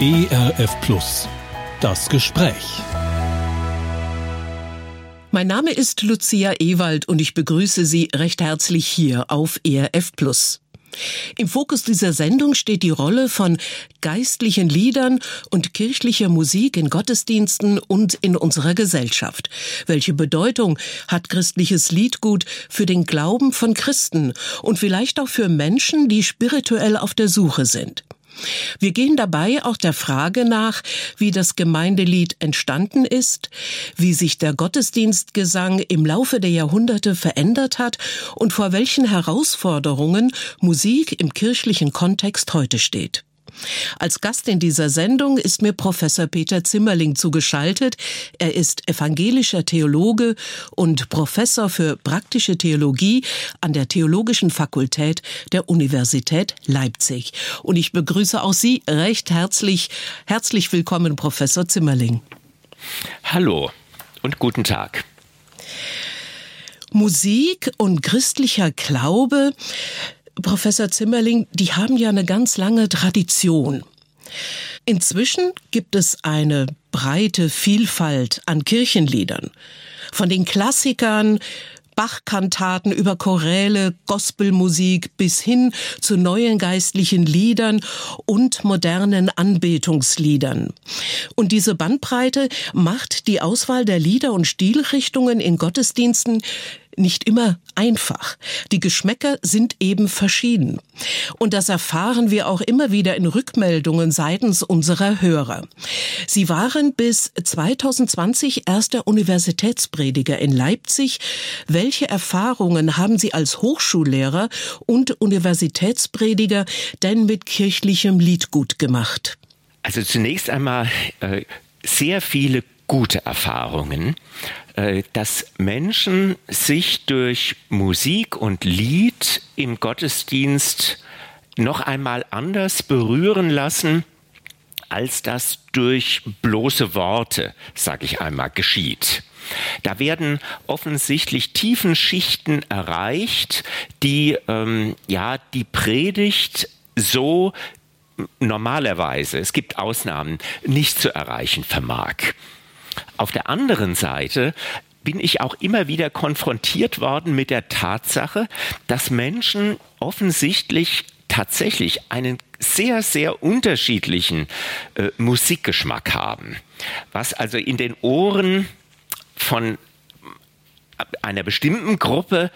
ERF Plus. Das Gespräch. Mein Name ist Lucia Ewald und ich begrüße Sie recht herzlich hier auf ERF Plus. Im Fokus dieser Sendung steht die Rolle von geistlichen Liedern und kirchlicher Musik in Gottesdiensten und in unserer Gesellschaft. Welche Bedeutung hat christliches Liedgut für den Glauben von Christen und vielleicht auch für Menschen, die spirituell auf der Suche sind? Wir gehen dabei auch der Frage nach, wie das Gemeindelied entstanden ist, wie sich der Gottesdienstgesang im Laufe der Jahrhunderte verändert hat und vor welchen Herausforderungen Musik im kirchlichen Kontext heute steht. Als Gast in dieser Sendung ist mir Professor Peter Zimmerling zugeschaltet. Er ist evangelischer Theologe und Professor für praktische Theologie an der Theologischen Fakultät der Universität Leipzig. Und ich begrüße auch Sie recht herzlich. Herzlich willkommen, Professor Zimmerling. Hallo und guten Tag. Musik und christlicher Glaube Professor Zimmerling, die haben ja eine ganz lange Tradition. Inzwischen gibt es eine breite Vielfalt an Kirchenliedern. Von den Klassikern Bachkantaten über Choräle, Gospelmusik bis hin zu neuen geistlichen Liedern und modernen Anbetungsliedern. Und diese Bandbreite macht die Auswahl der Lieder und Stilrichtungen in Gottesdiensten nicht immer einfach. Die Geschmäcker sind eben verschieden. Und das erfahren wir auch immer wieder in Rückmeldungen seitens unserer Hörer. Sie waren bis 2020 erster Universitätsprediger in Leipzig. Welche Erfahrungen haben Sie als Hochschullehrer und Universitätsprediger denn mit kirchlichem Liedgut gemacht? Also zunächst einmal äh, sehr viele gute Erfahrungen. Äh, dass Menschen sich durch Musik und Lied im Gottesdienst noch einmal anders berühren lassen, als das durch bloße Worte, sage ich einmal, geschieht. Da werden offensichtlich tiefen Schichten erreicht, die ähm, ja die Predigt so normalerweise, es gibt Ausnahmen, nicht zu erreichen vermag. Auf der anderen Seite bin ich auch immer wieder konfrontiert worden mit der Tatsache, dass Menschen offensichtlich tatsächlich einen sehr, sehr unterschiedlichen äh, Musikgeschmack haben. Was also in den Ohren von einer bestimmten Gruppe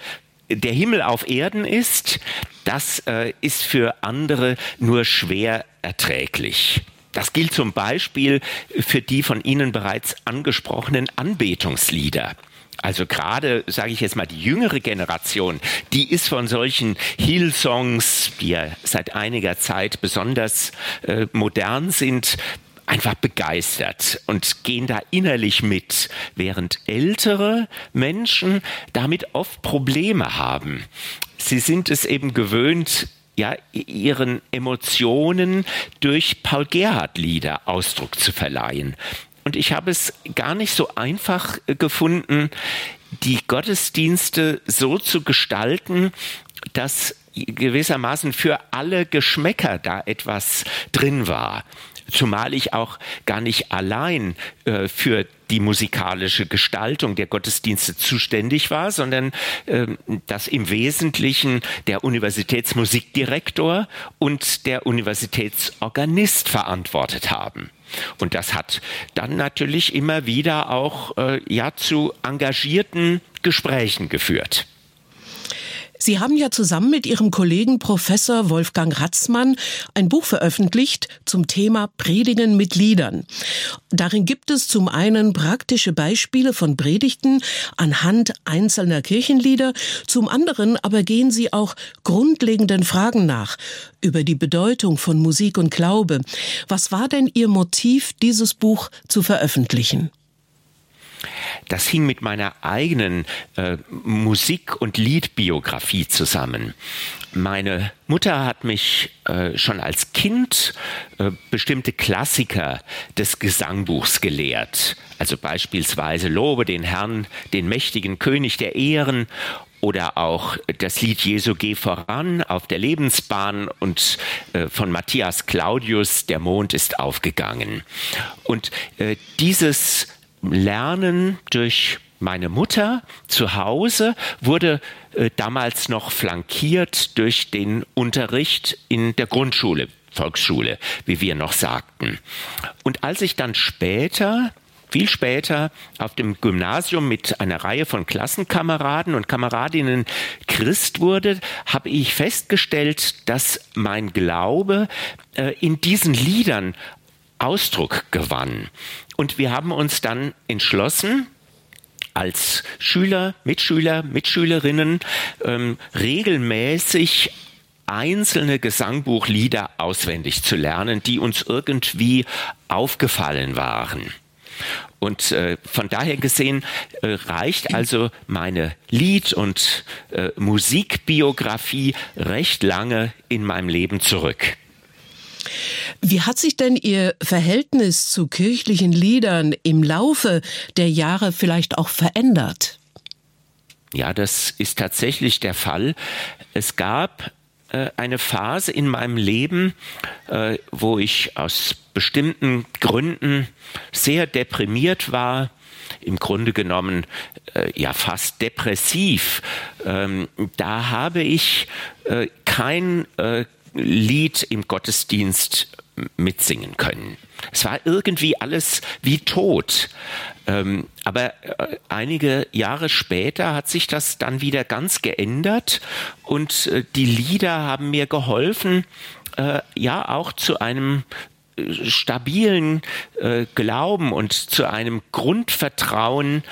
der Himmel auf Erden ist, das äh, ist für andere nur schwer erträglich. Das gilt zum Beispiel für die von Ihnen bereits angesprochenen Anbetungslieder. Also gerade, sage ich jetzt mal, die jüngere Generation, die ist von solchen Hillsongs, die ja seit einiger Zeit besonders äh, modern sind, einfach begeistert und gehen da innerlich mit, während ältere Menschen damit oft Probleme haben. Sie sind es eben gewöhnt, ja, ihren Emotionen durch Paul Gerhardt Lieder Ausdruck zu verleihen. Und ich habe es gar nicht so einfach gefunden, die Gottesdienste so zu gestalten, dass gewissermaßen für alle Geschmäcker da etwas drin war. Zumal ich auch gar nicht allein äh, für die musikalische Gestaltung der Gottesdienste zuständig war, sondern äh, dass im Wesentlichen der Universitätsmusikdirektor und der Universitätsorganist verantwortet haben. Und das hat dann natürlich immer wieder auch äh, ja zu engagierten Gesprächen geführt. Sie haben ja zusammen mit Ihrem Kollegen Professor Wolfgang Ratzmann ein Buch veröffentlicht zum Thema Predigen mit Liedern. Darin gibt es zum einen praktische Beispiele von Predigten anhand einzelner Kirchenlieder, zum anderen aber gehen Sie auch grundlegenden Fragen nach über die Bedeutung von Musik und Glaube. Was war denn Ihr Motiv, dieses Buch zu veröffentlichen? Das hing mit meiner eigenen äh, Musik- und Liedbiografie zusammen. Meine Mutter hat mich äh, schon als Kind äh, bestimmte Klassiker des Gesangbuchs gelehrt. Also beispielsweise Lobe den Herrn, den mächtigen König der Ehren oder auch das Lied Jesu geh voran auf der Lebensbahn und äh, von Matthias Claudius Der Mond ist aufgegangen. Und äh, dieses Lernen durch meine Mutter zu Hause wurde äh, damals noch flankiert durch den Unterricht in der Grundschule, Volksschule, wie wir noch sagten. Und als ich dann später viel später auf dem Gymnasium mit einer Reihe von Klassenkameraden und Kameradinnen Christ wurde, habe ich festgestellt, dass mein Glaube äh, in diesen Liedern Ausdruck gewann. Und wir haben uns dann entschlossen, als Schüler, Mitschüler, Mitschülerinnen ähm, regelmäßig einzelne Gesangbuchlieder auswendig zu lernen, die uns irgendwie aufgefallen waren. Und äh, von daher gesehen äh, reicht also meine Lied- und äh, Musikbiografie recht lange in meinem Leben zurück. Wie hat sich denn Ihr Verhältnis zu kirchlichen Liedern im Laufe der Jahre vielleicht auch verändert? Ja, das ist tatsächlich der Fall. Es gab äh, eine Phase in meinem Leben, äh, wo ich aus bestimmten Gründen sehr deprimiert war, im Grunde genommen äh, ja fast depressiv. Ähm, da habe ich kein Lied im Gottesdienst mitsingen können. Es war irgendwie alles wie tot. Ähm, aber äh, einige Jahre später hat sich das dann wieder ganz geändert und äh, die Lieder haben mir geholfen, äh, ja auch zu einem äh, stabilen äh, Glauben und zu einem Grundvertrauen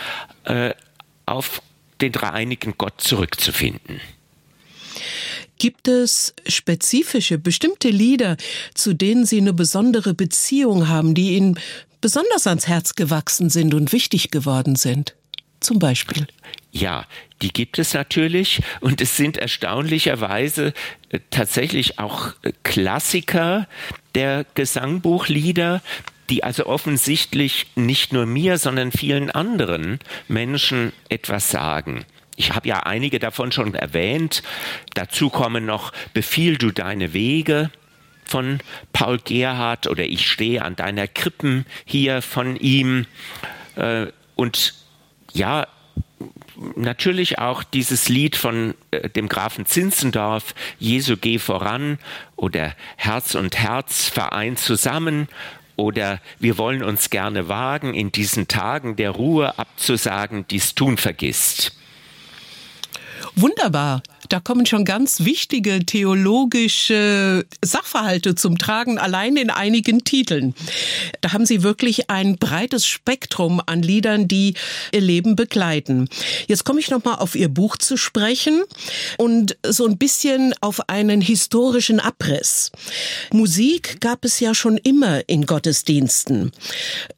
auf den dreieinigen Gott zurückzufinden. Gibt es spezifische, bestimmte Lieder, zu denen Sie eine besondere Beziehung haben, die Ihnen besonders ans Herz gewachsen sind und wichtig geworden sind? Zum Beispiel. Ja, die gibt es natürlich und es sind erstaunlicherweise äh, tatsächlich auch äh, Klassiker der Gesangbuchlieder, die also offensichtlich nicht nur mir, sondern vielen anderen Menschen etwas sagen. Ich habe ja einige davon schon erwähnt. Dazu kommen noch Befiehl du deine Wege von Paul Gerhardt oder Ich stehe an deiner Krippen hier von ihm. Äh, und ja, natürlich auch dieses Lied von äh, dem Grafen Zinzendorf, Jesu geh voran oder Herz und Herz vereint zusammen oder wir wollen uns gerne wagen, in diesen Tagen der Ruhe abzusagen, dies tun vergisst. Wunderbar. Da kommen schon ganz wichtige theologische Sachverhalte zum Tragen, allein in einigen Titeln. Da haben Sie wirklich ein breites Spektrum an Liedern, die Ihr Leben begleiten. Jetzt komme ich nochmal auf Ihr Buch zu sprechen und so ein bisschen auf einen historischen Abriss. Musik gab es ja schon immer in Gottesdiensten.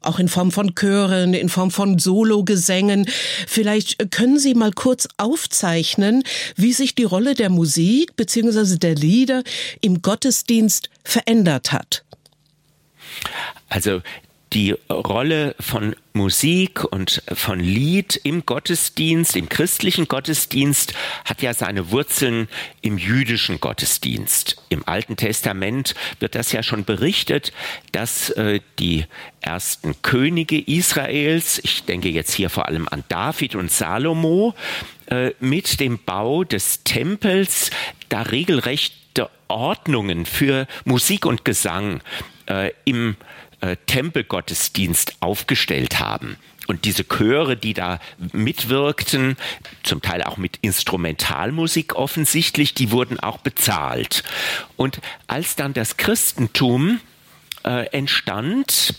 Auch in Form von Chören, in Form von Sologesängen. Vielleicht können Sie mal kurz aufzeichnen, wie sich die Rolle der Musik bzw. der Lieder im Gottesdienst verändert hat? Also die Rolle von Musik und von Lied im Gottesdienst, im christlichen Gottesdienst, hat ja seine Wurzeln im jüdischen Gottesdienst. Im Alten Testament wird das ja schon berichtet, dass äh, die ersten Könige Israels, ich denke jetzt hier vor allem an David und Salomo, äh, mit dem Bau des Tempels da regelrechte Ordnungen für Musik und Gesang äh, im äh, Tempelgottesdienst aufgestellt haben. Und diese Chöre, die da mitwirkten, zum Teil auch mit Instrumentalmusik offensichtlich, die wurden auch bezahlt. Und als dann das Christentum äh, entstand,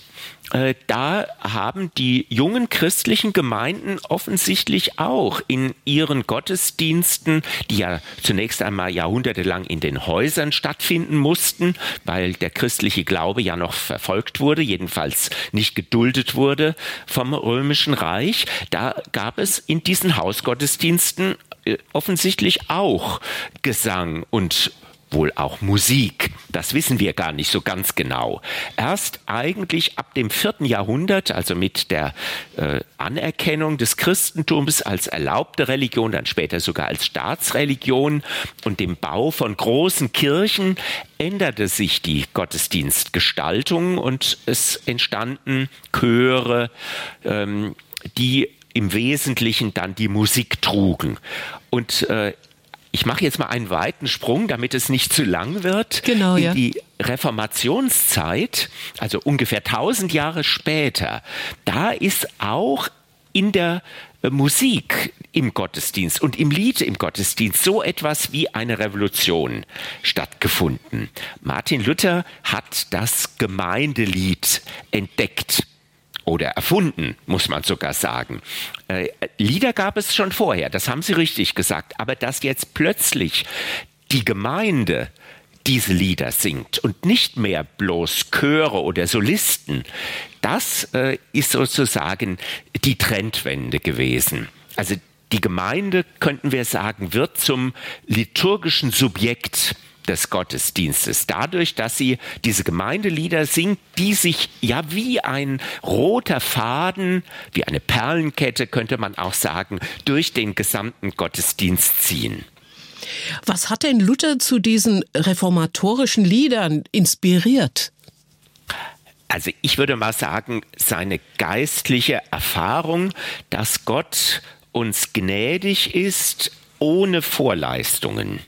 da haben die jungen christlichen Gemeinden offensichtlich auch in ihren Gottesdiensten, die ja zunächst einmal jahrhundertelang in den Häusern stattfinden mussten, weil der christliche Glaube ja noch verfolgt wurde, jedenfalls nicht geduldet wurde vom römischen Reich, da gab es in diesen Hausgottesdiensten äh, offensichtlich auch Gesang und wohl auch Musik. Das wissen wir gar nicht so ganz genau. Erst eigentlich ab dem vierten Jahrhundert, also mit der äh, Anerkennung des Christentums als erlaubte Religion, dann später sogar als Staatsreligion und dem Bau von großen Kirchen, änderte sich die Gottesdienstgestaltung und es entstanden Chöre, ähm, die im Wesentlichen dann die Musik trugen. Und äh, ich mache jetzt mal einen weiten Sprung, damit es nicht zu lang wird. Genau, in ja. die Reformationszeit, also ungefähr 1000 Jahre später, da ist auch in der äh, Musik im Gottesdienst und im Lied im Gottesdienst so etwas wie eine Revolution stattgefunden. Martin Luther hat das Gemeindelied entdeckt oder erfunden, muss man sogar sagen. Äh, Lieder gab es schon vorher, das haben Sie richtig gesagt, aber dass jetzt plötzlich die Gemeinde diese Lieder singt und nicht mehr bloß Chöre oder Solisten, das äh, ist sozusagen die Trendwende gewesen. Also die Gemeinde, könnten wir sagen, wird zum liturgischen Subjekt des Gottesdienstes. Dadurch, dass sie diese Gemeindelieder singt, die sich ja wie ein roter Faden, wie eine Perlenkette, könnte man auch sagen, durch den gesamten Gottesdienst ziehen. Was hat denn Luther zu diesen reformatorischen Liedern inspiriert? Also ich würde mal sagen, seine geistliche Erfahrung, dass Gott uns gnädig ist ohne Vorleistungen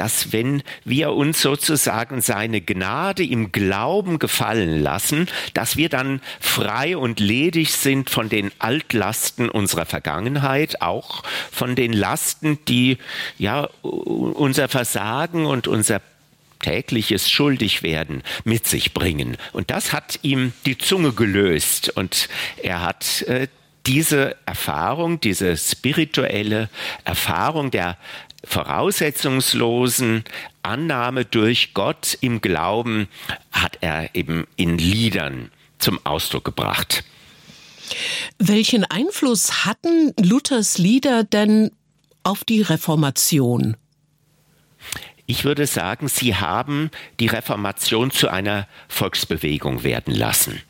dass wenn wir uns sozusagen seine Gnade im Glauben gefallen lassen, dass wir dann frei und ledig sind von den Altlasten unserer Vergangenheit, auch von den Lasten, die ja unser Versagen und unser tägliches Schuldigwerden mit sich bringen. Und das hat ihm die Zunge gelöst und er hat äh, diese Erfahrung, diese spirituelle Erfahrung der voraussetzungslosen Annahme durch Gott im Glauben hat er eben in Liedern zum Ausdruck gebracht. Welchen Einfluss hatten Luthers Lieder denn auf die Reformation? Ich würde sagen, sie haben die Reformation zu einer Volksbewegung werden lassen.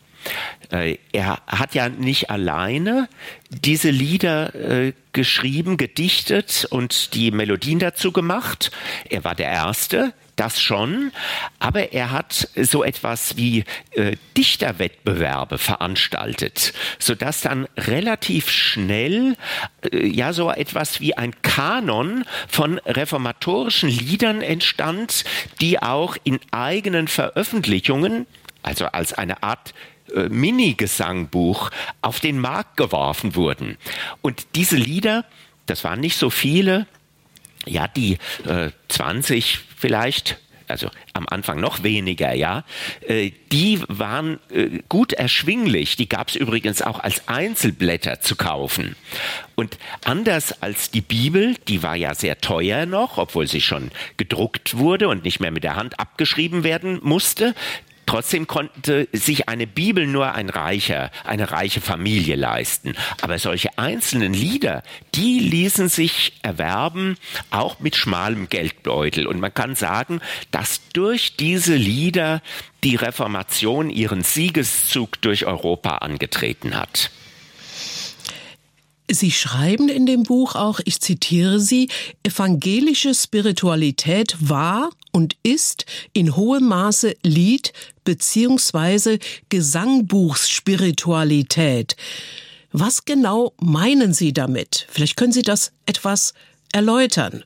Äh, er hat ja nicht alleine diese Lieder äh, geschrieben, gedichtet und die Melodien dazu gemacht. Er war der Erste, das schon, aber er hat so etwas wie äh, Dichterwettbewerbe veranstaltet, sodass dann relativ schnell äh, ja so etwas wie ein Kanon von reformatorischen Liedern entstand, die auch in eigenen Veröffentlichungen also als eine Art äh, Mini-Gesangbuch auf den Markt geworfen wurden. Und diese Lieder, das waren nicht so viele, ja, die äh, 20 vielleicht also am Anfang noch weniger, ja, äh, die waren äh, gut erschwinglich. Die gab es übrigens auch als Einzelblätter zu kaufen. Und anders als die Bibel, die war ja sehr teuer noch, obwohl sie schon gedruckt wurde und nicht mehr mit der Hand abgeschrieben werden musste, Trotzdem konnte sich eine Bibel nur ein reicher, eine reiche Familie leisten. Aber solche einzelnen Lieder, die ließen sich erwerben, auch mit schmalem Geldbeutel. Und man kann sagen, dass durch diese Lieder die Reformation ihren Siegeszug durch Europa angetreten hat. Sie schreiben in dem Buch auch, ich zitiere Sie, evangelische Spiritualität war und ist in hohem Maße Lied bzw. Gesangbuchsspiritualität. Was genau meinen Sie damit? Vielleicht können Sie das etwas erläutern.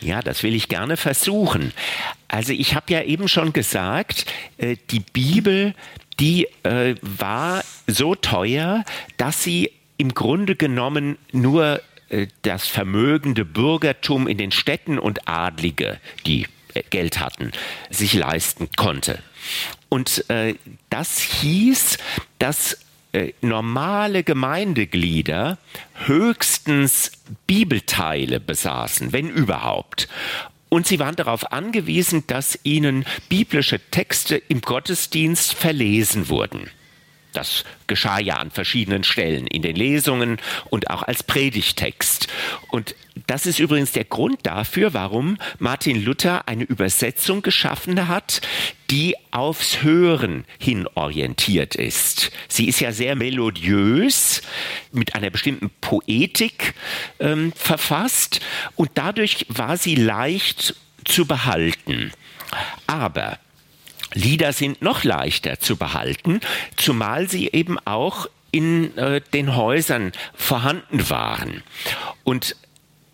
Ja, das will ich gerne versuchen. Also ich habe ja eben schon gesagt, äh, die Bibel, die äh, war so teuer, dass sie im Grunde genommen nur äh, das vermögende Bürgertum in den Städten und Adlige, die äh, Geld hatten, sich leisten konnte. Und äh, das hieß, dass äh, normale Gemeindeglieder höchstens Bibelteile besaßen, wenn überhaupt. Und sie waren darauf angewiesen, dass ihnen biblische Texte im Gottesdienst verlesen wurden. Das geschah ja an verschiedenen Stellen in den Lesungen und auch als Predigtext. Und das ist übrigens der Grund dafür, warum Martin Luther eine Übersetzung geschaffen hat, die aufs Hören hin orientiert ist. Sie ist ja sehr melodiös, mit einer bestimmten Poetik ähm, verfasst und dadurch war sie leicht zu behalten. Aber Lieder sind noch leichter zu behalten, zumal sie eben auch in äh, den Häusern vorhanden waren. Und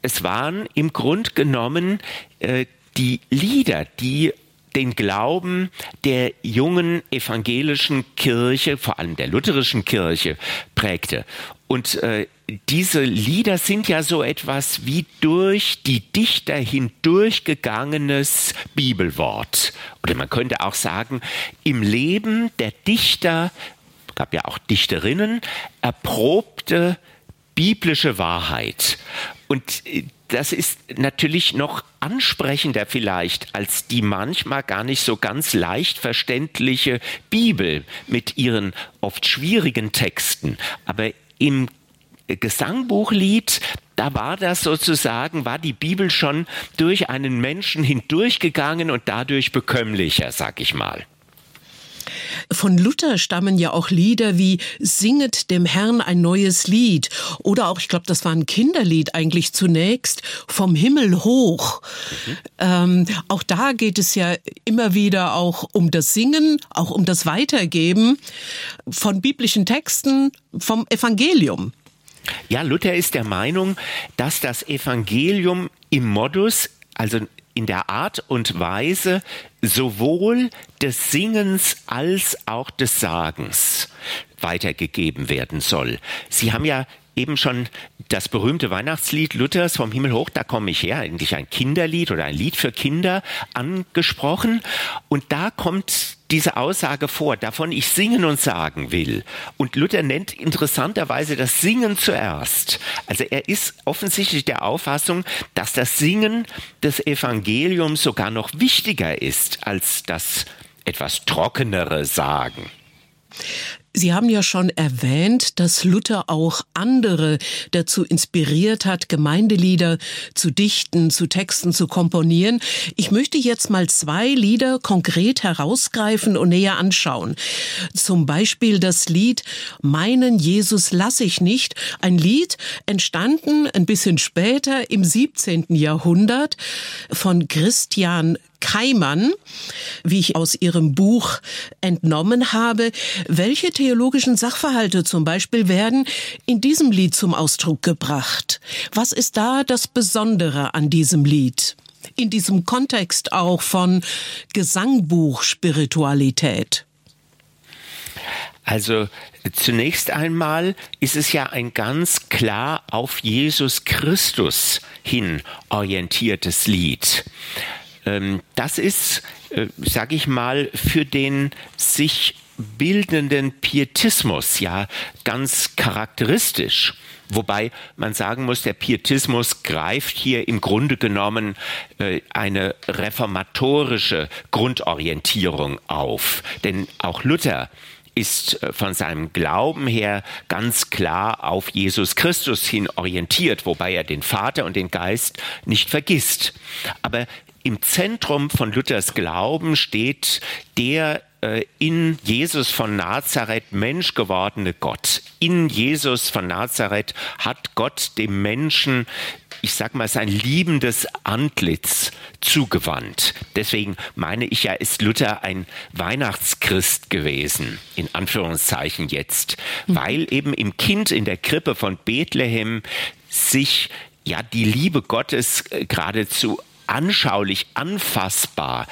es waren im Grund genommen äh, die Lieder, die den Glauben der jungen evangelischen Kirche, vor allem der lutherischen Kirche, prägte. Und äh, diese Lieder sind ja so etwas wie durch die Dichter hindurchgegangenes Bibelwort. Oder man könnte auch sagen, im Leben der Dichter, gab ja auch Dichterinnen, erprobte biblische Wahrheit. Und äh, das ist natürlich noch ansprechender vielleicht als die manchmal gar nicht so ganz leicht verständliche Bibel mit ihren oft schwierigen Texten. Aber im Gesangbuchlied, da war das sozusagen, war die Bibel schon durch einen Menschen hindurchgegangen und dadurch bekömmlicher, sag ich mal. Von Luther stammen ja auch Lieder wie Singet dem Herrn ein neues Lied oder auch, ich glaube, das war ein Kinderlied eigentlich zunächst, vom Himmel hoch. Mhm. Ähm, auch da geht es ja immer wieder auch um das Singen, auch um das Weitergeben von biblischen Texten, vom Evangelium. Ja, Luther ist der Meinung, dass das Evangelium im Modus, also in der Art und Weise sowohl des Singens als auch des Sagens weitergegeben werden soll. Sie haben ja eben schon das berühmte Weihnachtslied Luthers vom Himmel hoch, da komme ich her, eigentlich ein Kinderlied oder ein Lied für Kinder angesprochen. Und da kommt diese Aussage vor, davon ich singen und sagen will. Und Luther nennt interessanterweise das Singen zuerst. Also er ist offensichtlich der Auffassung, dass das Singen des Evangeliums sogar noch wichtiger ist als das etwas trockenere Sagen. Sie haben ja schon erwähnt, dass Luther auch andere dazu inspiriert hat, Gemeindelieder zu dichten, zu Texten zu komponieren. Ich möchte jetzt mal zwei Lieder konkret herausgreifen und näher anschauen. Zum Beispiel das Lied Meinen Jesus lass ich nicht. Ein Lied entstanden ein bisschen später im 17. Jahrhundert von Christian Keimann, wie ich aus ihrem Buch entnommen habe. Welche theologischen Sachverhalte zum Beispiel werden in diesem Lied zum Ausdruck gebracht? Was ist da das Besondere an diesem Lied? In diesem Kontext auch von Gesangbuch-Spiritualität. Also zunächst einmal ist es ja ein ganz klar auf Jesus Christus hin orientiertes Lied. Ähm, das ist, äh, sage ich mal, für den sich bildenden Pietismus ja ganz charakteristisch. Wobei man sagen muss, der Pietismus greift hier im Grunde genommen äh, eine reformatorische Grundorientierung auf. Denn auch Luther ist äh, von seinem Glauben her ganz klar auf Jesus Christus hin orientiert, wobei er den Vater und den Geist nicht vergisst. Aber im Zentrum von Luthers Glauben steht der äh, in Jesus von Nazareth Mensch gewordene Gott. In Jesus von Nazareth hat Gott dem Menschen ich sag mal, sein liebendes Antlitz zugewandt. Deswegen meine ich ja, ist Luther ein Weihnachtschrist gewesen, in Anführungszeichen jetzt, mhm. weil eben im Kind in der Krippe von Bethlehem sich ja die Liebe Gottes äh, geradezu anschaulich, anfassbar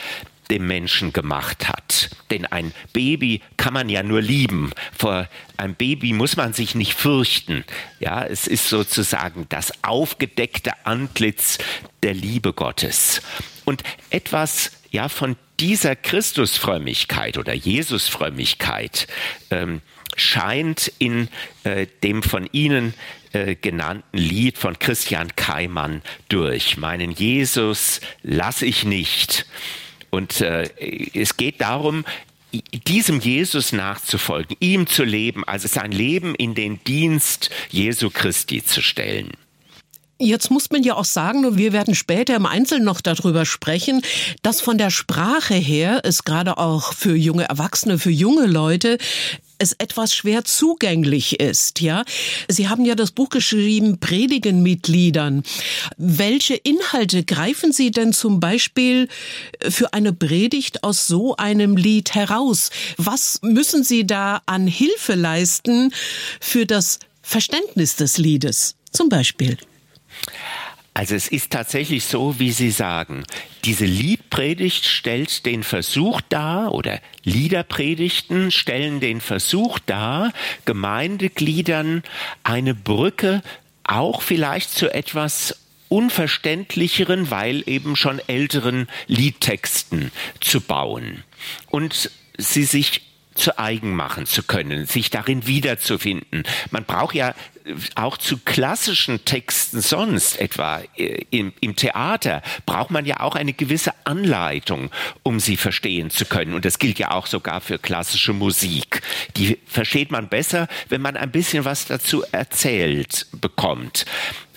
dem Menschen gemacht hat. Denn ein Baby kann man ja nur lieben. Vor einem Baby muss man sich nicht fürchten. Ja, es ist sozusagen das aufgedeckte Antlitz der Liebe Gottes. Und etwas ja von dieser Christusfrömmigkeit oder Jesusfrömmigkeit ähm, scheint in äh, dem von Ihnen äh, genannten Lied von Christian Keimann durch. Meinen Jesus lass ich nicht. Und äh, es geht darum, diesem Jesus nachzufolgen, ihm zu leben, also sein Leben in den Dienst Jesu Christi zu stellen. Jetzt muss man ja auch sagen, und wir werden später im Einzelnen noch darüber sprechen, dass von der Sprache her es gerade auch für junge Erwachsene, für junge Leute es etwas schwer zugänglich ist, ja. Sie haben ja das Buch geschrieben, Predigen mit Liedern. Welche Inhalte greifen Sie denn zum Beispiel für eine Predigt aus so einem Lied heraus? Was müssen Sie da an Hilfe leisten für das Verständnis des Liedes? Zum Beispiel. Also es ist tatsächlich so, wie Sie sagen. Diese Liedpredigt stellt den Versuch dar, oder Liederpredigten stellen den Versuch dar, Gemeindegliedern eine Brücke auch vielleicht zu etwas unverständlicheren, weil eben schon älteren Liedtexten zu bauen. Und sie sich zu eigen machen zu können, sich darin wiederzufinden. Man braucht ja auch zu klassischen Texten sonst, etwa äh, im, im, Theater, braucht man ja auch eine gewisse Anleitung, um sie verstehen zu können. Und das gilt ja auch sogar für klassische Musik. Die versteht man besser, wenn man ein bisschen was dazu erzählt bekommt.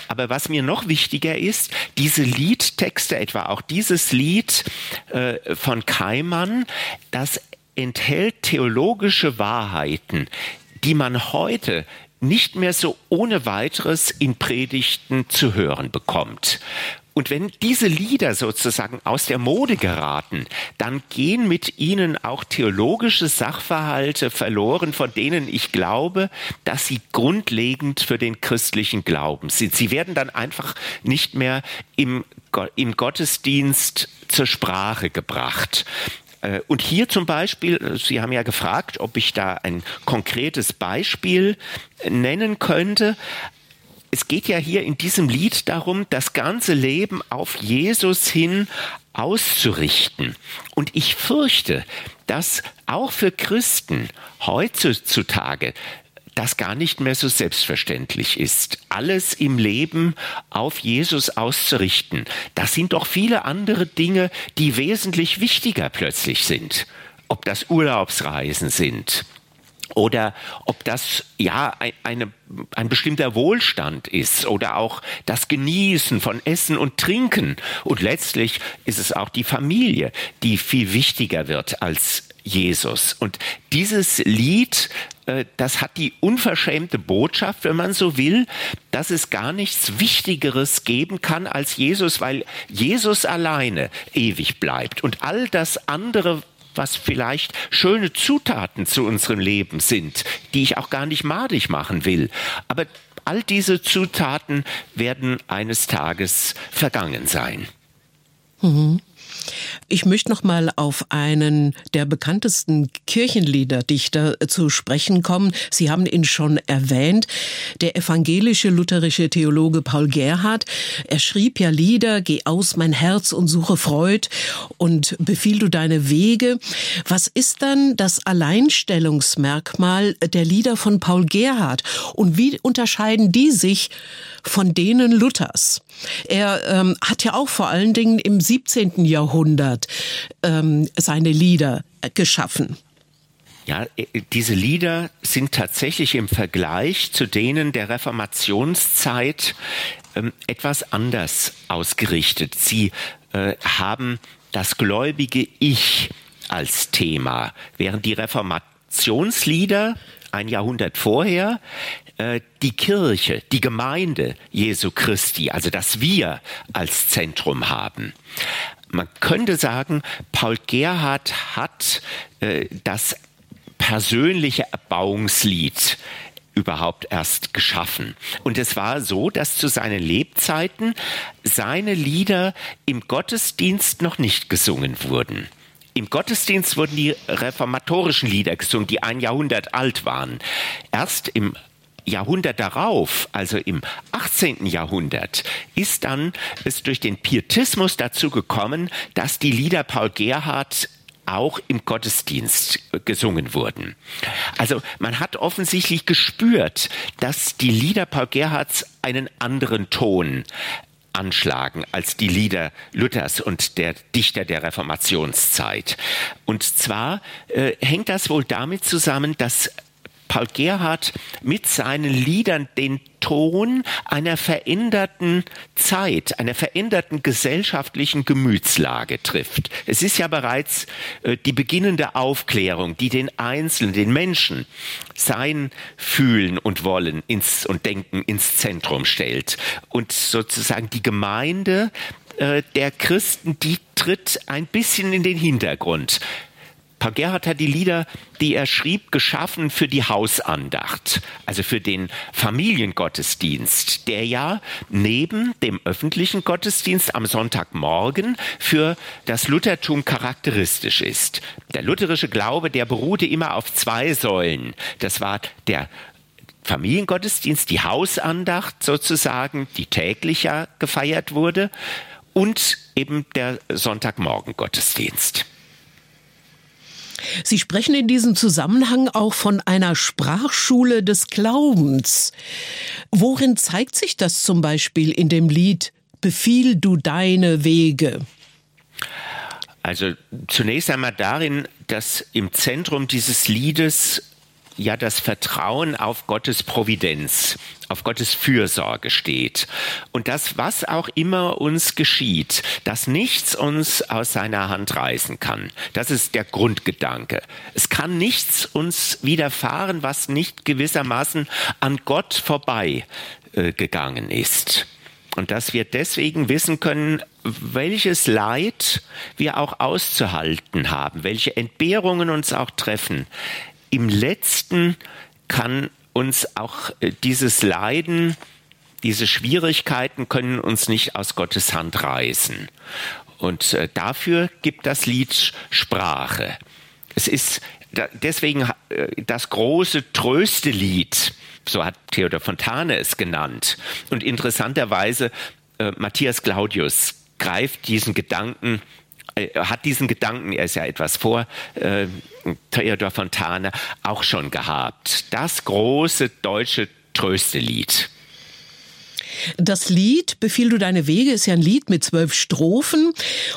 Aber was mir noch wichtiger ist, diese Liedtexte, etwa auch dieses Lied äh, von Keimann, das enthält theologische Wahrheiten, die man heute nicht mehr so ohne weiteres in Predigten zu hören bekommt. Und wenn diese Lieder sozusagen aus der Mode geraten, dann gehen mit ihnen auch theologische Sachverhalte verloren, von denen ich glaube, dass sie grundlegend für den christlichen Glauben sind. Sie werden dann einfach nicht mehr im, im Gottesdienst zur Sprache gebracht. Äh, und hier zum Beispiel, äh, Sie haben ja gefragt, ob ich da ein konkretes Beispiel nennen könnte. Es geht ja hier in diesem Lied darum, das ganze Leben auf Jesus hin auszurichten. Und ich fürchte, dass auch für Christen heutzutage das gar nicht mehr so selbstverständlich ist. Alles im Leben auf Jesus auszurichten. Das sind doch viele andere Dinge, die wesentlich wichtiger plötzlich sind. Ob das Urlaubsreisen sind, oder ob das ja ein, eine, ein bestimmter Wohlstand ist oder auch das Genießen von Essen und Trinken. Und letztlich ist es auch die Familie, die viel wichtiger wird als Jesus. Und dieses Lied äh, das hat die unverschämte Botschaft, wenn man so will, dass es gar nichts Wichtigeres geben kann als Jesus, weil Jesus alleine ewig bleibt und all das andere, was vielleicht schöne Zutaten zu unserem Leben sind, die ich auch gar nicht madig machen will. Aber all diese Zutaten werden eines Tages vergangen sein. Mhm. Ich möchte noch mal auf einen der bekanntesten Kirchenliederdichter zu sprechen kommen. Sie haben ihn schon erwähnt. Der evangelische lutherische Theologe Paul Gerhard. Er schrieb ja Lieder, Geh aus mein Herz und suche Freud und befiehl du deine Wege. Was ist dann das Alleinstellungsmerkmal der Lieder von Paul Gerhard? Und wie unterscheiden die sich von denen Luthers? Er ähm, hat ja auch vor allen Dingen im 17. Jahrhundert ähm, seine Lieder geschaffen. Ja, äh, diese Lieder sind tatsächlich im Vergleich zu denen der Reformationszeit ähm, etwas anders ausgerichtet. Sie äh, haben das gläubige Ich als Thema, während die Reformationslieder ein Jahrhundert vorher äh, die Kirche, die Gemeinde Jesu Christi, also das Wir als Zentrum haben. Man könnte sagen, Paul Gerhard hat äh, das persönliche Erbauungslied überhaupt erst geschaffen. Und es war so, dass zu seinen Lebzeiten seine Lieder im Gottesdienst noch nicht gesungen wurden. Im Gottesdienst wurden die reformatorischen Lieder gesungen, die ein Jahrhundert alt waren. Erst im Jahrhundert darauf, also im 18. Jahrhundert, ist dann es durch den Pietismus dazu gekommen, dass die Lieder Paul Gerhardt auch im Gottesdienst gesungen wurden. Also man hat offensichtlich gespürt, dass die Lieder Paul Gerhardts einen anderen Ton anschlagen als die Lieder Luthers und der Dichter der Reformationszeit. Und zwar äh, hängt das wohl damit zusammen, dass Paul Gerhardt mit seinen Liedern den Ton einer veränderten Zeit, einer veränderten gesellschaftlichen Gemütslage trifft. Es ist ja bereits äh, die beginnende Aufklärung, die den Einzelnen, den Menschen sein Fühlen und Wollen ins, und Denken ins Zentrum stellt. Und sozusagen die Gemeinde äh, der Christen, die tritt ein bisschen in den Hintergrund. Paul Gerhardt hat die Lieder, die er schrieb, geschaffen für die Hausandacht, also für den Familiengottesdienst, der ja neben dem öffentlichen Gottesdienst am Sonntagmorgen für das Luthertum charakteristisch ist. Der lutherische Glaube, der beruhte immer auf zwei Säulen. Das war der Familiengottesdienst, die Hausandacht sozusagen, die täglicher gefeiert wurde, und eben der Sonntagmorgen-Gottesdienst. Sie sprechen in diesem Zusammenhang auch von einer Sprachschule des Glaubens. Worin zeigt sich das zum Beispiel in dem Lied Befiehl du deine Wege? Also zunächst einmal darin, dass im Zentrum dieses Liedes ja das Vertrauen auf Gottes Providenz, auf Gottes Fürsorge steht. Und das, was auch immer uns geschieht, dass nichts uns aus seiner Hand reißen kann. Das ist der Grundgedanke. Es kann nichts uns widerfahren, was nicht gewissermaßen an Gott vorbei äh, gegangen ist. Und dass wir deswegen wissen können, welches Leid wir auch auszuhalten haben, welche Entbehrungen uns auch treffen im letzten kann uns auch äh, dieses Leiden, diese Schwierigkeiten können uns nicht aus Gottes Hand reißen. Und äh, dafür gibt das Lied Sprache. Es ist deswegen äh, das große Tröstelied, so hat Theodor Fontane es genannt. Und interessanterweise, Matthias Claudius greift diesen Gedanken hat diesen Gedanken, er ist ja etwas vor äh, Theodor Fontane, auch schon gehabt. Das große deutsche Tröstelied. Das Lied Befiehl du deine Wege ist ja ein Lied mit zwölf Strophen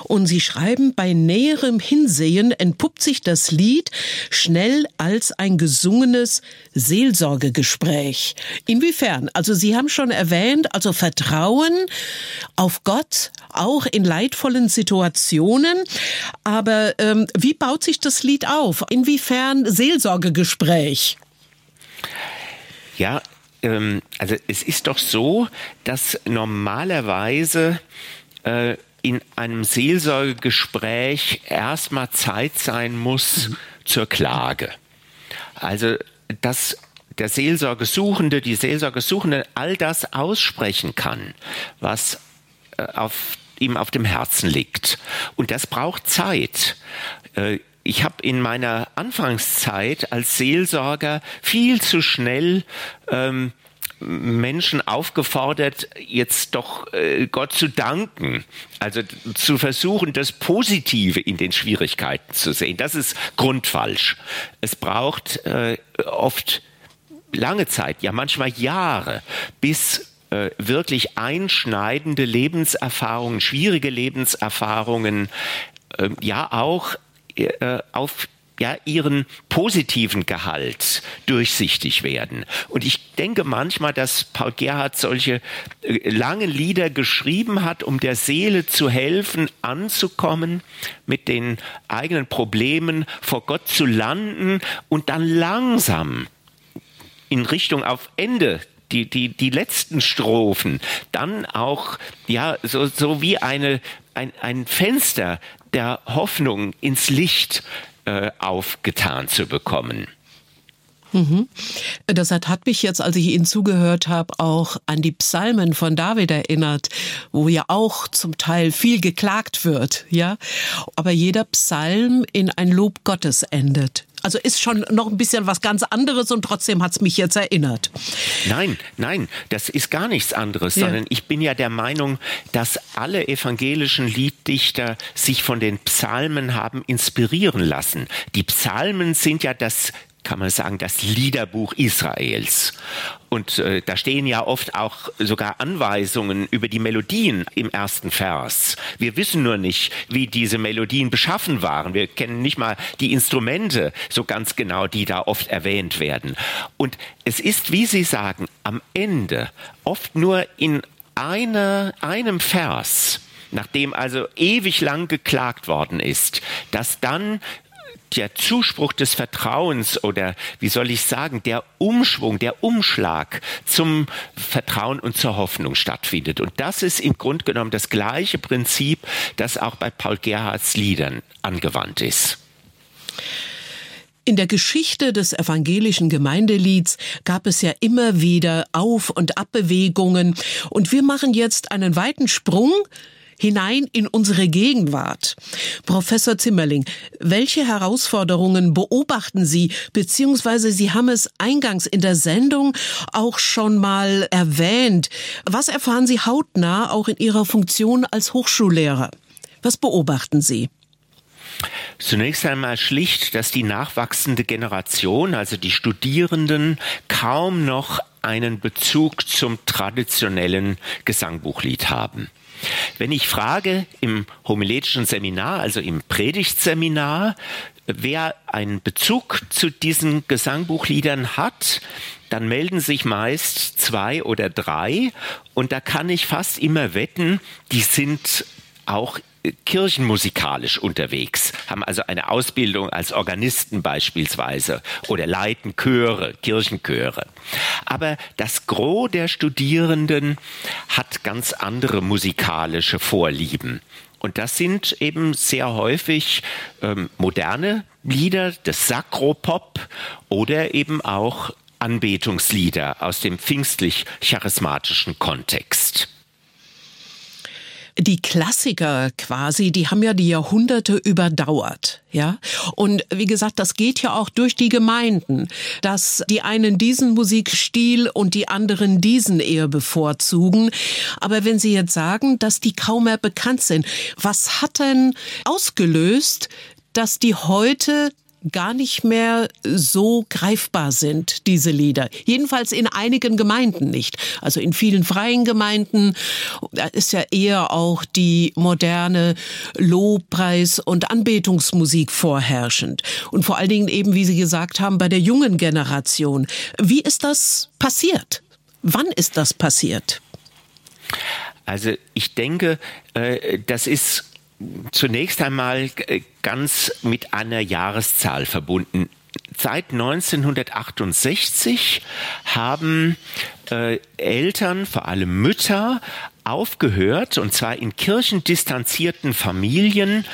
und Sie schreiben, bei näherem Hinsehen entpuppt sich das Lied schnell als ein gesungenes Seelsorgegespräch. Inwiefern? Also Sie haben schon erwähnt, also Vertrauen auf Gott, auch in leidvollen Situationen. Aber ähm, wie baut sich das Lied auf? Inwiefern Seelsorgegespräch? Ja, ähm, also es ist doch so, dass normalerweise äh, in einem Seelsorgegespräch erstmal Zeit sein muss mhm. zur Klage. Also dass der Seelsorgesuchende, die Seelsorgesuchende all das aussprechen kann, was äh, auf ihm auf dem Herzen liegt. Und das braucht Zeit. Äh, ich habe in meiner Anfangszeit als Seelsorger viel zu schnell ähm, Menschen aufgefordert, jetzt doch äh, Gott zu danken. Also zu versuchen, das Positive in den Schwierigkeiten zu sehen. Das ist grundfalsch. Es braucht äh, oft lange Zeit, ja manchmal Jahre, bis äh, wirklich einschneidende Lebenserfahrungen, schwierige Lebenserfahrungen, äh, ja auch auf ja, ihren positiven Gehalt durchsichtig werden. Und ich denke manchmal, dass Paul Gerhardt solche äh, langen Lieder geschrieben hat, um der Seele zu helfen, anzukommen, mit den eigenen Problemen vor Gott zu landen und dann langsam in Richtung auf Ende die, die, die letzten Strophen, dann auch, ja, so, so wie eine, ein, ein Fenster der Hoffnung ins Licht äh, aufgetan zu bekommen. Mhm. Das hat mich jetzt, als ich Ihnen zugehört habe, auch an die Psalmen von David erinnert, wo ja auch zum Teil viel geklagt wird, ja. Aber jeder Psalm in ein Lob Gottes endet. Also ist schon noch ein bisschen was ganz anderes und trotzdem hat es mich jetzt erinnert. Nein, nein, das ist gar nichts anderes, ja. sondern ich bin ja der Meinung, dass alle evangelischen Lieddichter sich von den Psalmen haben inspirieren lassen. Die Psalmen sind ja das kann man sagen, das Liederbuch Israels. Und äh, da stehen ja oft auch sogar Anweisungen über die Melodien im ersten Vers. Wir wissen nur nicht, wie diese Melodien beschaffen waren. Wir kennen nicht mal die Instrumente so ganz genau, die da oft erwähnt werden. Und es ist, wie Sie sagen, am Ende oft nur in eine, einem Vers, nachdem also ewig lang geklagt worden ist, dass dann der Zuspruch des Vertrauens oder wie soll ich sagen, der Umschwung, der Umschlag zum Vertrauen und zur Hoffnung stattfindet. Und das ist im Grunde genommen das gleiche Prinzip, das auch bei Paul Gerhards Liedern angewandt ist. In der Geschichte des evangelischen Gemeindelieds gab es ja immer wieder Auf- und Abbewegungen. Und wir machen jetzt einen weiten Sprung hinein in unsere Gegenwart. Professor Zimmerling, welche Herausforderungen beobachten Sie, beziehungsweise Sie haben es eingangs in der Sendung auch schon mal erwähnt. Was erfahren Sie hautnah auch in Ihrer Funktion als Hochschullehrer? Was beobachten Sie? Zunächst einmal schlicht, dass die nachwachsende Generation, also die Studierenden, kaum noch einen Bezug zum traditionellen Gesangbuchlied haben. Wenn ich frage im homiletischen Seminar, also im Predigtseminar, wer einen Bezug zu diesen Gesangbuchliedern hat, dann melden sich meist zwei oder drei. Und da kann ich fast immer wetten, die sind auch kirchenmusikalisch unterwegs, haben also eine Ausbildung als Organisten beispielsweise oder leiten Chöre, Kirchenchöre. Aber das Gros der Studierenden hat ganz andere musikalische Vorlieben. Und das sind eben sehr häufig ähm, moderne Lieder des Sakropop oder eben auch Anbetungslieder aus dem pfingstlich-charismatischen Kontext die Klassiker quasi, die haben ja die Jahrhunderte überdauert, ja. Und wie gesagt, das geht ja auch durch die Gemeinden, dass die einen diesen Musikstil und die anderen diesen eher bevorzugen. Aber wenn Sie jetzt sagen, dass die kaum mehr bekannt sind, was hat denn ausgelöst, dass die heute gar nicht mehr so greifbar sind, diese Lieder. Jedenfalls in einigen Gemeinden nicht. Also in vielen freien Gemeinden ist ja eher auch die moderne Lobpreis- und Anbetungsmusik vorherrschend. Und vor allen Dingen eben, wie Sie gesagt haben, bei der jungen Generation. Wie ist das passiert? Wann ist das passiert? Also ich denke, äh, das ist zunächst einmal äh, ganz mit einer Jahreszahl verbunden. Seit 1968 haben äh, Eltern, vor allem Mütter, aufgehört, und zwar in kirchendistanzierten Familien,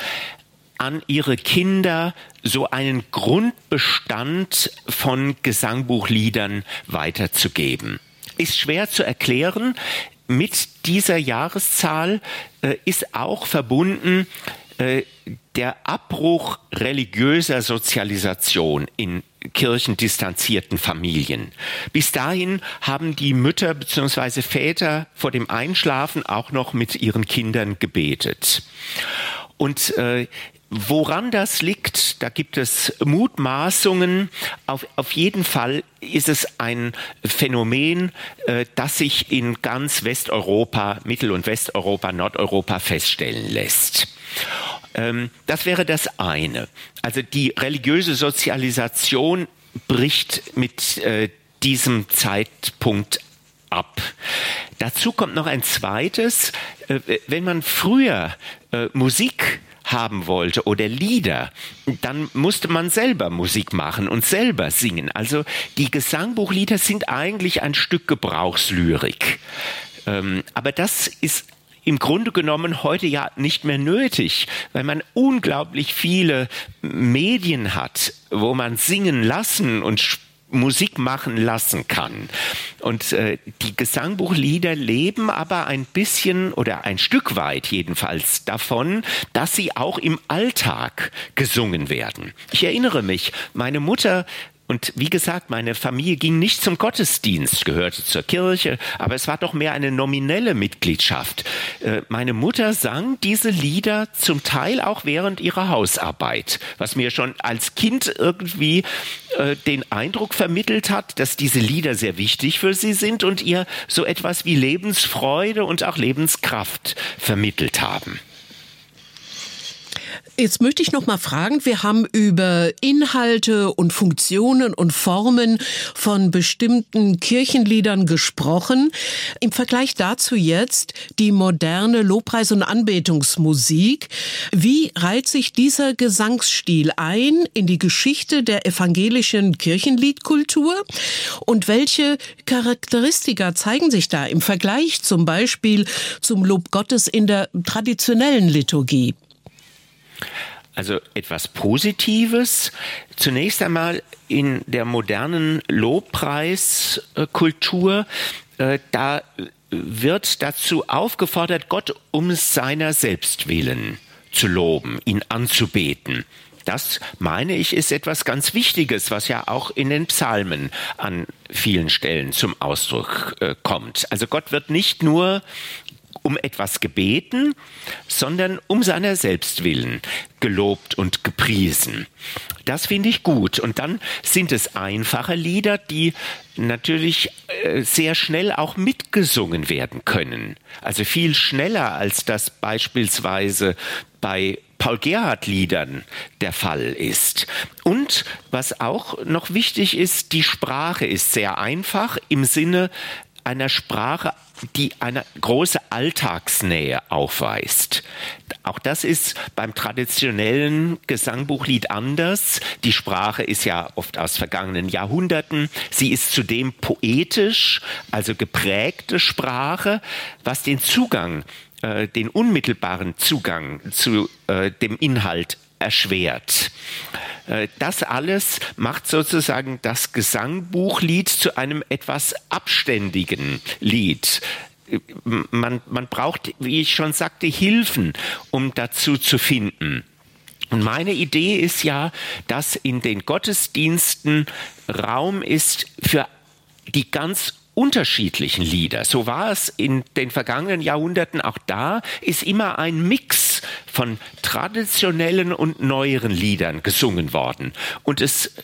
an ihre Kinder so einen Grundbestand von Gesangbuchliedern weiterzugeben. Ist schwer zu erklären mit dieser Jahreszahl äh, ist auch verbunden äh, der Abbruch religiöser Sozialisation in kirchendistanzierten Familien. Bis dahin haben die Mütter bzw. Väter vor dem Einschlafen auch noch mit ihren Kindern gebetet. Und äh, Woran das liegt, da gibt es Mutmaßungen. Auf, auf jeden Fall ist es ein Phänomen, äh, das sich in ganz Westeuropa, Mittel- und Westeuropa, Nordeuropa feststellen lässt. Ähm, das wäre das eine. Also die religiöse Sozialisation bricht mit äh, diesem Zeitpunkt ab. Dazu kommt noch ein zweites. Äh, wenn man früher äh, Musik haben wollte oder Lieder, dann musste man selber Musik machen und selber singen. Also die Gesangbuchlieder sind eigentlich ein Stück Gebrauchslyrik. Ähm, aber das ist im Grunde genommen heute ja nicht mehr nötig, weil man unglaublich viele Medien hat, wo man singen lassen und Musik machen lassen kann. Und äh, die Gesangbuchlieder leben aber ein bisschen oder ein Stück weit jedenfalls davon, dass sie auch im Alltag gesungen werden. Ich erinnere mich, meine Mutter Und wie gesagt, meine Familie ging nicht zum Gottesdienst, gehörte zur Kirche, aber es war doch mehr eine nominelle Mitgliedschaft. Äh, meine Mutter sang diese Lieder zum Teil auch während ihrer Hausarbeit, was mir schon als Kind irgendwie äh, den Eindruck vermittelt hat, dass diese Lieder sehr wichtig für sie sind und ihr so etwas wie Lebensfreude und auch Lebenskraft vermittelt haben. Jetzt möchte ich noch mal fragen, wir haben über Inhalte und Funktionen und Formen von bestimmten Kirchenliedern gesprochen. Im Vergleich dazu jetzt die moderne Lobpreis- und Anbetungsmusik. Wie reiht sich dieser Gesangsstil ein in die Geschichte der evangelischen Kirchenliedkultur? Und welche Charakteristika zeigen sich da im Vergleich zum Beispiel zum Lob Gottes in der traditionellen Liturgie? Also etwas Positives. Zunächst einmal in der modernen Lobpreiskultur, äh, da wird dazu aufgefordert, Gott um seiner selbst willen zu loben, ihn anzubeten. Das, meine ich, ist etwas ganz Wichtiges, was ja auch in den Psalmen an vielen Stellen zum Ausdruck äh, kommt. Also Gott wird nicht nur um etwas gebeten, sondern um seiner selbst willen gelobt und gepriesen. Das finde ich gut. Und dann sind es einfache Lieder, die natürlich äh, sehr schnell auch mitgesungen werden können. Also viel schneller, als das beispielsweise bei Paul Gerhardt Liedern der Fall ist. Und was auch noch wichtig ist, die Sprache ist sehr einfach im Sinne einer Sprache die eine große Alltagsnähe aufweist. Auch das ist beim traditionellen Gesangbuchlied anders. Die Sprache ist ja oft aus vergangenen Jahrhunderten. Sie ist zudem poetisch, also geprägte Sprache, was den Zugang, äh, den unmittelbaren Zugang zu äh, dem Inhalt erschwert. Äh, das alles macht sozusagen das Gesangbuchlied zu einem etwas abständigen Lied. Man, man braucht, wie ich schon sagte, Hilfen, um dazu zu finden. Und meine Idee ist ja, dass in den Gottesdiensten Raum ist für die ganz unterschiedlichen Lieder. So war es in den vergangenen Jahrhunderten auch da, ist immer ein Mix von traditionellen und neueren Liedern gesungen worden. Und es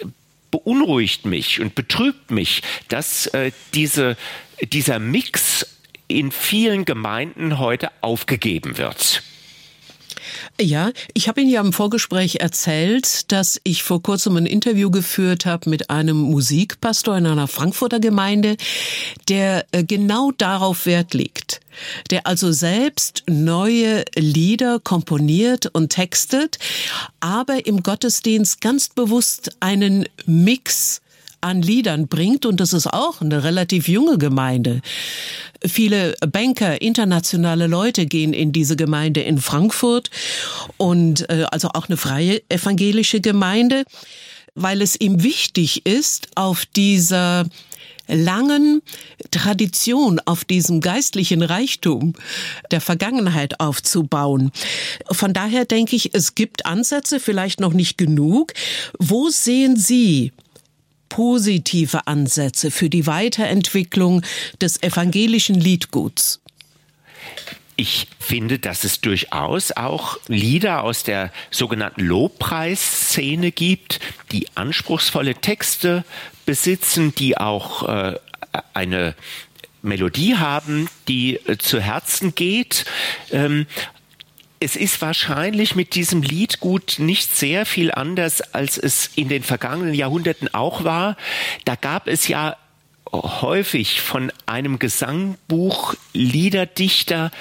beunruhigt mich und betrübt mich, dass äh, diese, dieser Mix in vielen Gemeinden heute aufgegeben wird. Ja, ich habe Ihnen ja im Vorgespräch erzählt, dass ich vor kurzem ein Interview geführt habe mit einem Musikpastor in einer Frankfurter Gemeinde, der äh, genau darauf Wert legt der also selbst neue Lieder komponiert und textet, aber im Gottesdienst ganz bewusst einen Mix an Liedern bringt und das ist auch eine relativ junge Gemeinde. Viele Banker, internationale Leute gehen in diese Gemeinde in Frankfurt und äh, also auch eine freie evangelische Gemeinde, weil es ihm wichtig ist, auf dieser langen Tradition, auf diesem geistlichen Reichtum der Vergangenheit aufzubauen. Von daher denke ich, es gibt Ansätze, vielleicht noch nicht genug. Wo sehen Sie positive Ansätze für die Weiterentwicklung des evangelischen Liedguts? Ich finde, dass es durchaus auch Lieder aus der sogenannten Lobpreisszene gibt, die anspruchsvolle Texte besitzen, die auch äh, eine Melodie haben, die äh, zu Herzen geht. Ähm, es ist wahrscheinlich mit diesem Liedgut nicht sehr viel anders, als es in den vergangenen Jahrhunderten auch war. Da gab es ja häufig von einem Gesangbuch Liederdichter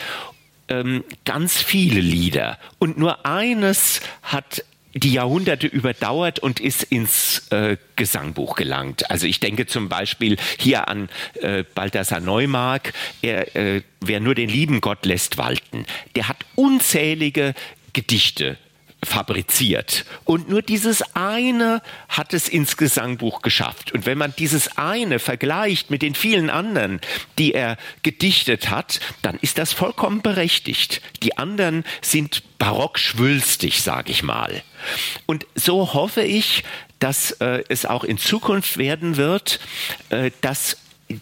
ähm, ganz viele Lieder. Und nur eines hat die Jahrhunderte überdauert und ist ins äh, Gesangbuch gelangt. Also ich denke zum Beispiel hier an äh, Balthasar Neumark, er, äh, wer nur den lieben Gott lässt walten. Der hat unzählige Gedichte fabriziert. Und nur dieses eine hat es ins Gesangbuch geschafft. Und wenn man dieses eine vergleicht mit den vielen anderen, die er gedichtet hat, dann ist das vollkommen berechtigt. Die anderen sind barock schwülstig, sage ich mal. Und so hoffe ich, dass äh, es auch in Zukunft werden wird, äh, dass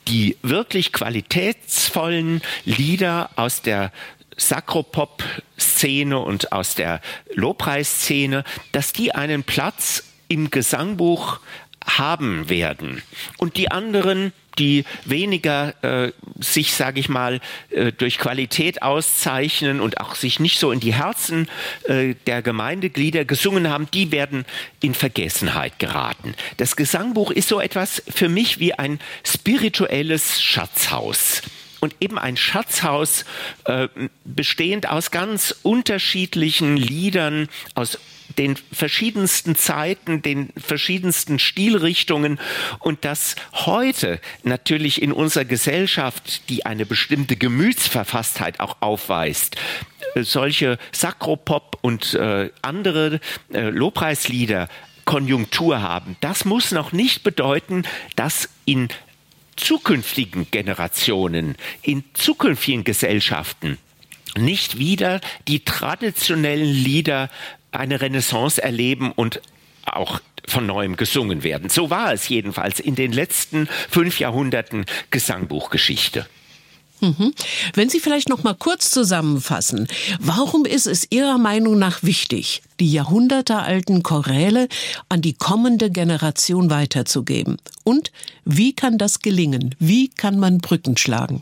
die wirklich qualitätsvollen Lieder aus der Sakropop-Szene und aus der Lobpreisszene, dass die einen Platz im Gesangbuch haben werden. Und die anderen, die weniger äh, sich, sage ich mal, äh, durch Qualität auszeichnen und auch sich nicht so in die Herzen äh, der Gemeindeglieder gesungen haben, die werden in Vergessenheit geraten. Das Gesangbuch ist so etwas für mich wie ein spirituelles Schatzhaus und eben ein Schatzhaus äh, bestehend aus ganz unterschiedlichen Liedern, aus den verschiedensten Zeiten, den verschiedensten Stilrichtungen und das heute natürlich in unserer Gesellschaft, die eine bestimmte Gemütsverfasstheit auch aufweist, äh, solche Sakropop und äh, andere äh, Lobpreislieder Konjunktur haben. Das muss noch nicht bedeuten, dass in zukünftigen Generationen, in zukünftigen Gesellschaften nicht wieder die traditionellen Lieder eine Renaissance erleben und auch von neuem gesungen werden. So war es jedenfalls in den letzten fünf Jahrhunderten Gesangbuchgeschichte. Mhm. Wenn Sie vielleicht noch mal kurz zusammenfassen, warum ist es Ihrer Meinung nach wichtig, die jahrhundertealten Choräle an die kommende Generation weiterzugeben? Und wie kann das gelingen? Wie kann man Brücken schlagen?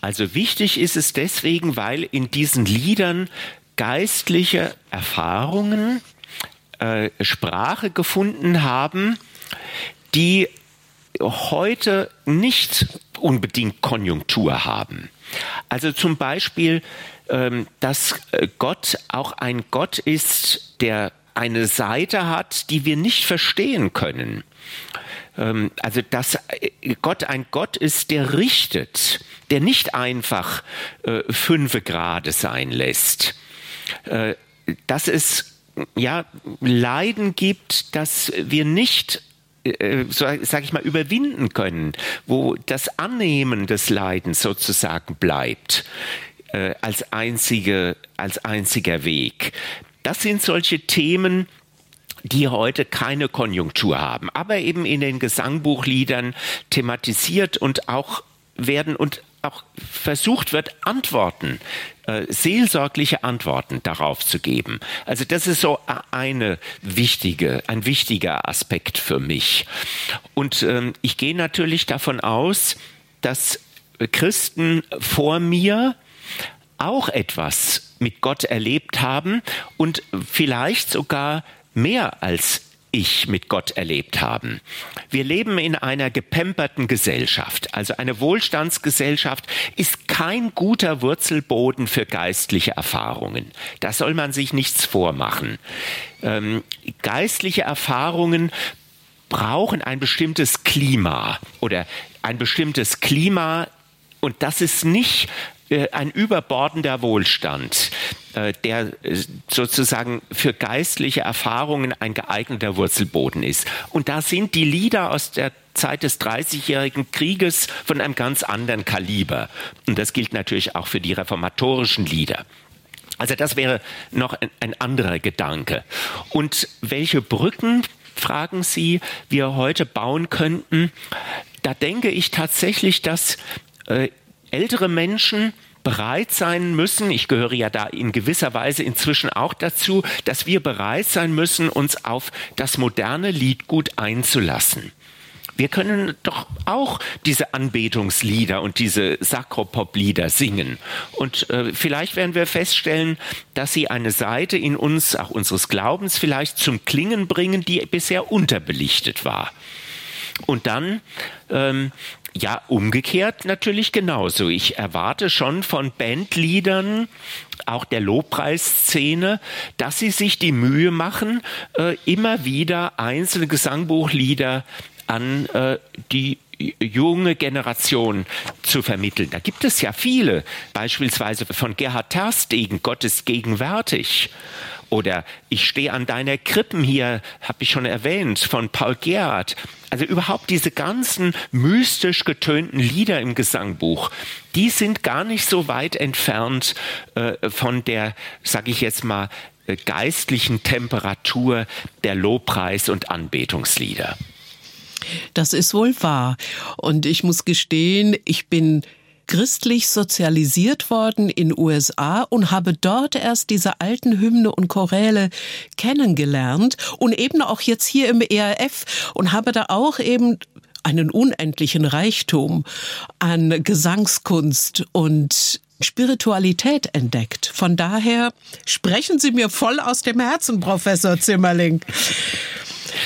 Also wichtig ist es deswegen, weil in diesen Liedern geistliche Erfahrungen äh, Sprache gefunden haben, die heute nicht unbedingt Konjunktur haben. Also zum Beispiel, ähm, dass äh, Gott auch ein Gott ist, der eine Seite hat, die wir nicht verstehen können. Ähm, also dass äh, Gott ein Gott ist, der richtet, der nicht einfach äh, fünfe Grade sein lässt. Dass es ja Leiden gibt, dass wir nicht äh, sage ich mal, überwinden können, wo das Annehmen des Leidens sozusagen bleibt äh, als, einzige, als einziger Weg. Das sind solche Themen, die heute keine Konjunktur haben, aber eben in den Gesangbuchliedern thematisiert und auch werden und auch versucht wird, Antworten, äh, seelsorgliche Antworten darauf zu geben. Also das ist so eine wichtige, ein wichtiger Aspekt für mich. Und ähm, ich gehe natürlich davon aus, dass Christen vor mir auch etwas mit Gott erlebt haben und vielleicht sogar mehr als ich mit Gott erlebt haben. Wir leben in einer gepemperten Gesellschaft. Also eine Wohlstandsgesellschaft ist kein guter Wurzelboden für geistliche Erfahrungen. Da soll man sich nichts vormachen. Ähm, geistliche Erfahrungen brauchen ein bestimmtes Klima oder ein bestimmtes Klima und das ist nicht äh, ein überbordender Wohlstand, der äh, sozusagen für geistliche Erfahrungen ein geeigneter Wurzelboden ist. Und da sind die Lieder aus der Zeit des Dreißigjährigen Krieges von einem ganz anderen Kaliber. Und das gilt natürlich auch für die reformatorischen Lieder. Also das wäre noch ein, ein anderer Gedanke. Und welche Brücken, fragen Sie, wir heute bauen könnten, da denke ich tatsächlich, dass äh, ältere Menschen bereit sein müssen, ich gehöre ja da in gewisser Weise inzwischen auch dazu, dass wir bereit sein müssen, uns auf das moderne Liedgut einzulassen. Wir können doch auch diese Anbetungslieder und diese Sakropop-Lieder singen. Und äh, vielleicht werden wir feststellen, dass sie eine Seite in uns, auch unseres Glaubens vielleicht zum Klingen bringen, die bisher unterbelichtet war. Und dann ähm, ja, umgekehrt natürlich genauso. Ich erwarte schon von Bandleadern, auch der Lobpreisszene, dass sie sich die Mühe machen, äh, immer wieder einzelne Gesangbuchlieder an äh, die junge Generation zu vermitteln. Da gibt es ja viele, beispielsweise von Gerhard Terstegen, Gott ist gegenwärtig. Oder ich stehe an deiner Krippen hier, habe ich schon erwähnt, von Paul Gerhardt. Also überhaupt diese ganzen mystisch getönten Lieder im Gesangbuch, die sind gar nicht so weit entfernt äh, von der, sage ich jetzt mal, äh, geistlichen Temperatur der Lobpreis- und Anbetungslieder. Das ist wohl wahr. Und ich muss gestehen, ich bin christlich sozialisiert worden in USA und habe dort erst diese alten Hymne und Choräle kennengelernt und eben auch jetzt hier im ERF und habe da auch eben einen unendlichen Reichtum an Gesangskunst und Spiritualität entdeckt. Von daher sprechen Sie mir voll aus dem Herzen, Professor Zimmerling.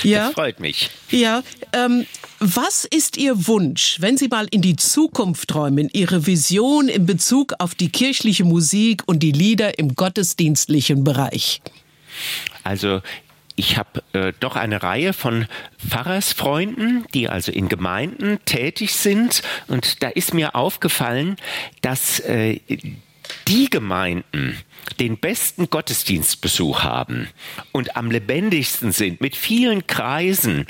Ja. Das freut mich. Ja, ähm, was ist Ihr Wunsch, wenn Sie mal in die Zukunft träumen, Ihre Vision in Bezug auf die kirchliche Musik und die Lieder im gottesdienstlichen Bereich? Also ich habe äh, doch eine Reihe von Pfarrersfreunden, die also in Gemeinden tätig sind. Und da ist mir aufgefallen, dass äh, die Gemeinden den besten Gottesdienstbesuch haben und am lebendigsten sind, mit vielen Kreisen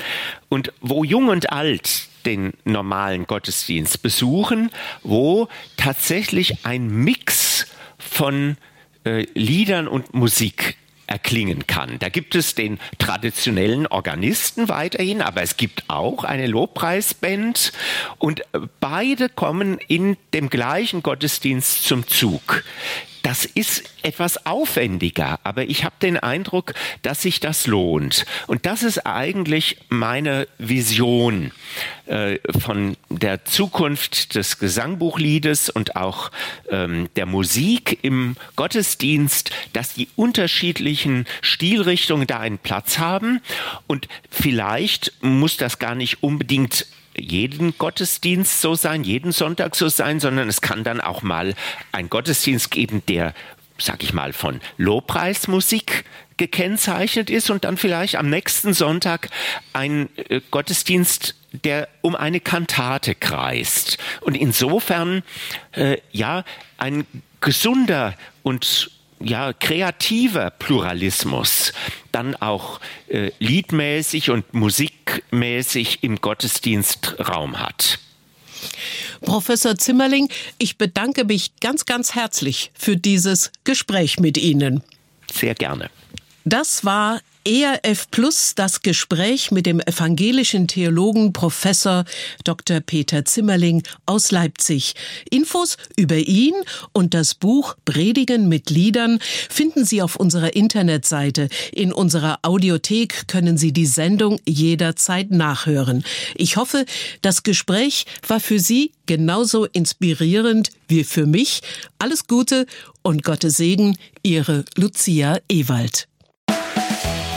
und wo jung und alt den normalen Gottesdienst besuchen, wo tatsächlich ein Mix von äh, Liedern und Musik erklingen kann. Da gibt es den traditionellen Organisten weiterhin, aber es gibt auch eine Lobpreisband und beide kommen in dem gleichen Gottesdienst zum Zug. Das ist etwas aufwendiger, aber ich habe den Eindruck, dass sich das lohnt. Und das ist eigentlich meine Vision äh, von der Zukunft des Gesangbuchliedes und auch ähm, der Musik im Gottesdienst, dass die unterschiedlichen Stilrichtungen da einen Platz haben. Und vielleicht muss das gar nicht unbedingt jeden Gottesdienst so sein, jeden Sonntag so sein, sondern es kann dann auch mal ein Gottesdienst geben, der, sag ich mal, von Lobpreismusik gekennzeichnet ist und dann vielleicht am nächsten Sonntag ein äh, Gottesdienst, der um eine Kantate kreist. Und insofern, äh, ja, ein gesunder und ja, kreativer Pluralismus dann auch äh, liedmäßig und musikmäßig im Gottesdienst Raum hat. Professor Zimmerling, ich bedanke mich ganz, ganz herzlich für dieses Gespräch mit Ihnen. Sehr gerne. Das war ERF Plus das Gespräch mit dem evangelischen Theologen Professor Dr. Peter Zimmerling aus Leipzig. Infos über ihn und das Buch Predigen mit Liedern finden Sie auf unserer Internetseite. In unserer Audiothek können Sie die Sendung jederzeit nachhören. Ich hoffe, das Gespräch war für Sie genauso inspirierend wie für mich. Alles Gute und Gottes Segen, Ihre Lucia Ewald.